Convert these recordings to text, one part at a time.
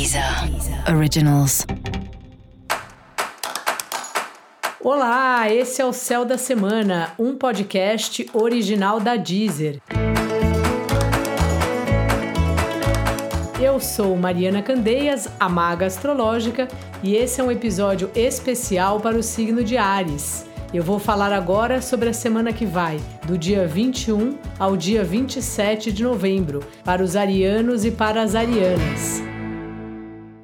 Deezer Originals. Olá, esse é o Céu da Semana, um podcast original da Deezer. Eu sou Mariana Candeias, a maga astrológica, e esse é um episódio especial para o signo de Ares. Eu vou falar agora sobre a semana que vai, do dia 21 ao dia 27 de novembro, para os arianos e para as arianas.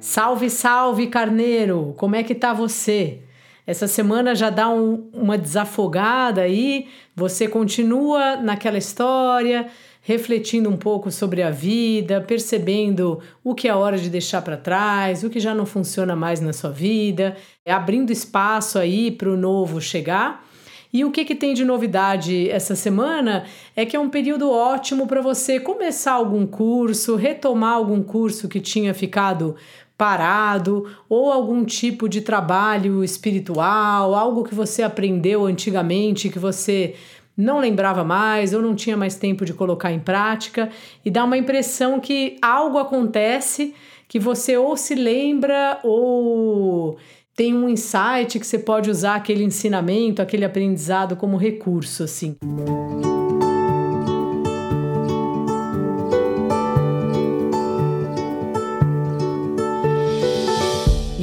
Salve, salve, carneiro! Como é que tá você? Essa semana já dá um, uma desafogada aí, você continua naquela história, refletindo um pouco sobre a vida, percebendo o que é hora de deixar para trás, o que já não funciona mais na sua vida, abrindo espaço aí para o novo chegar. E o que, que tem de novidade essa semana é que é um período ótimo para você começar algum curso, retomar algum curso que tinha ficado parado, ou algum tipo de trabalho espiritual, algo que você aprendeu antigamente que você não lembrava mais ou não tinha mais tempo de colocar em prática e dá uma impressão que algo acontece que você ou se lembra ou tem um insight que você pode usar aquele ensinamento, aquele aprendizado como recurso assim.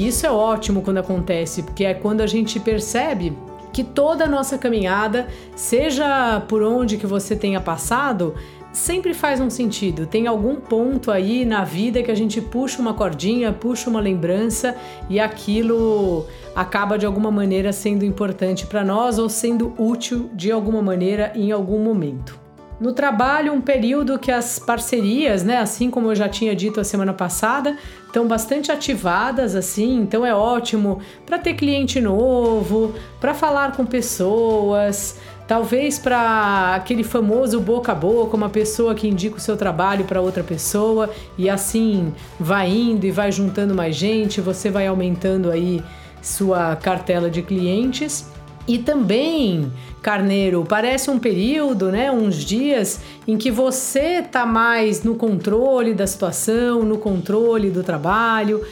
E isso é ótimo quando acontece, porque é quando a gente percebe que toda a nossa caminhada, seja por onde que você tenha passado, sempre faz um sentido. Tem algum ponto aí na vida que a gente puxa uma cordinha, puxa uma lembrança e aquilo acaba de alguma maneira sendo importante para nós ou sendo útil de alguma maneira em algum momento. No trabalho, um período que as parcerias, né, assim como eu já tinha dito a semana passada, estão bastante ativadas assim, então é ótimo para ter cliente novo, para falar com pessoas, talvez para aquele famoso boca a boca, uma pessoa que indica o seu trabalho para outra pessoa e assim vai indo e vai juntando mais gente, você vai aumentando aí sua cartela de clientes. E também, Carneiro, parece um período, né, uns dias em que você tá mais no controle da situação, no controle do trabalho,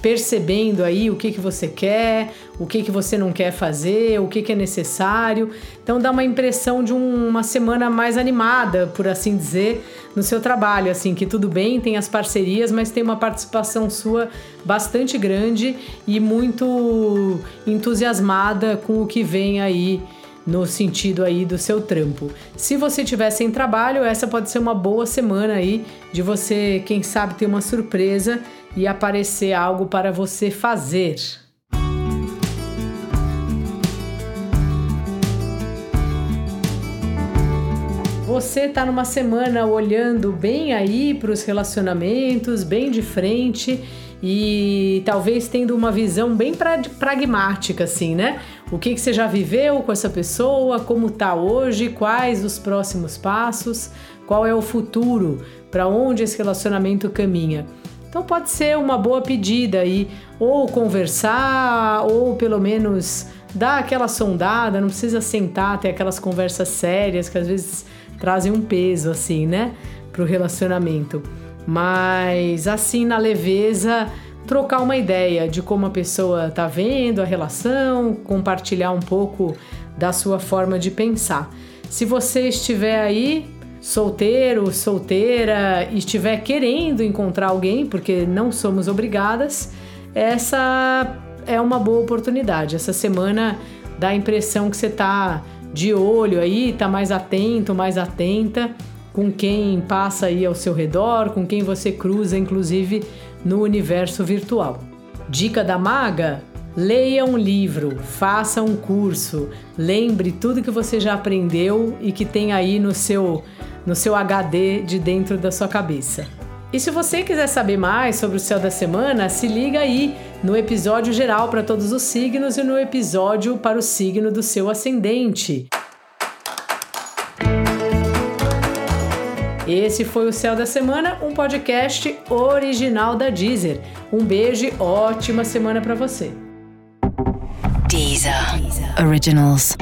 percebendo aí o que, que você quer, o que, que você não quer fazer, o que, que é necessário. Então dá uma impressão de um, uma semana mais animada, por assim dizer, no seu trabalho, assim, que tudo bem, tem as parcerias, mas tem uma participação sua bastante grande e muito entusiasmada com o que vem aí no sentido aí do seu trampo. Se você tiver sem trabalho, essa pode ser uma boa semana aí de você, quem sabe, ter uma surpresa e aparecer algo para você fazer. Você está numa semana olhando bem aí para os relacionamentos, bem de frente e talvez tendo uma visão bem pragmática, assim, né? O que, que você já viveu com essa pessoa, como tá hoje, quais os próximos passos, qual é o futuro, para onde esse relacionamento caminha. Então pode ser uma boa pedida aí, ou conversar, ou pelo menos dar aquela sondada, não precisa sentar, ter aquelas conversas sérias que às vezes trazem um peso assim, né, pro relacionamento. Mas assim na leveza, trocar uma ideia de como a pessoa tá vendo a relação, compartilhar um pouco da sua forma de pensar. Se você estiver aí solteiro, solteira e estiver querendo encontrar alguém, porque não somos obrigadas, essa é uma boa oportunidade. Essa semana dá a impressão que você está de olho aí, está mais atento, mais atenta com quem passa aí ao seu redor, com quem você cruza, inclusive no universo virtual. Dica da maga: Leia um livro, faça um curso, lembre tudo que você já aprendeu e que tem aí no seu no seu HD de dentro da sua cabeça. E se você quiser saber mais sobre o céu da semana, se liga aí no episódio geral para todos os signos e no episódio para o signo do seu ascendente. Esse foi o Céu da Semana, um podcast original da Deezer. Um beijo e ótima semana para você. Deezer. Deezer. Originals.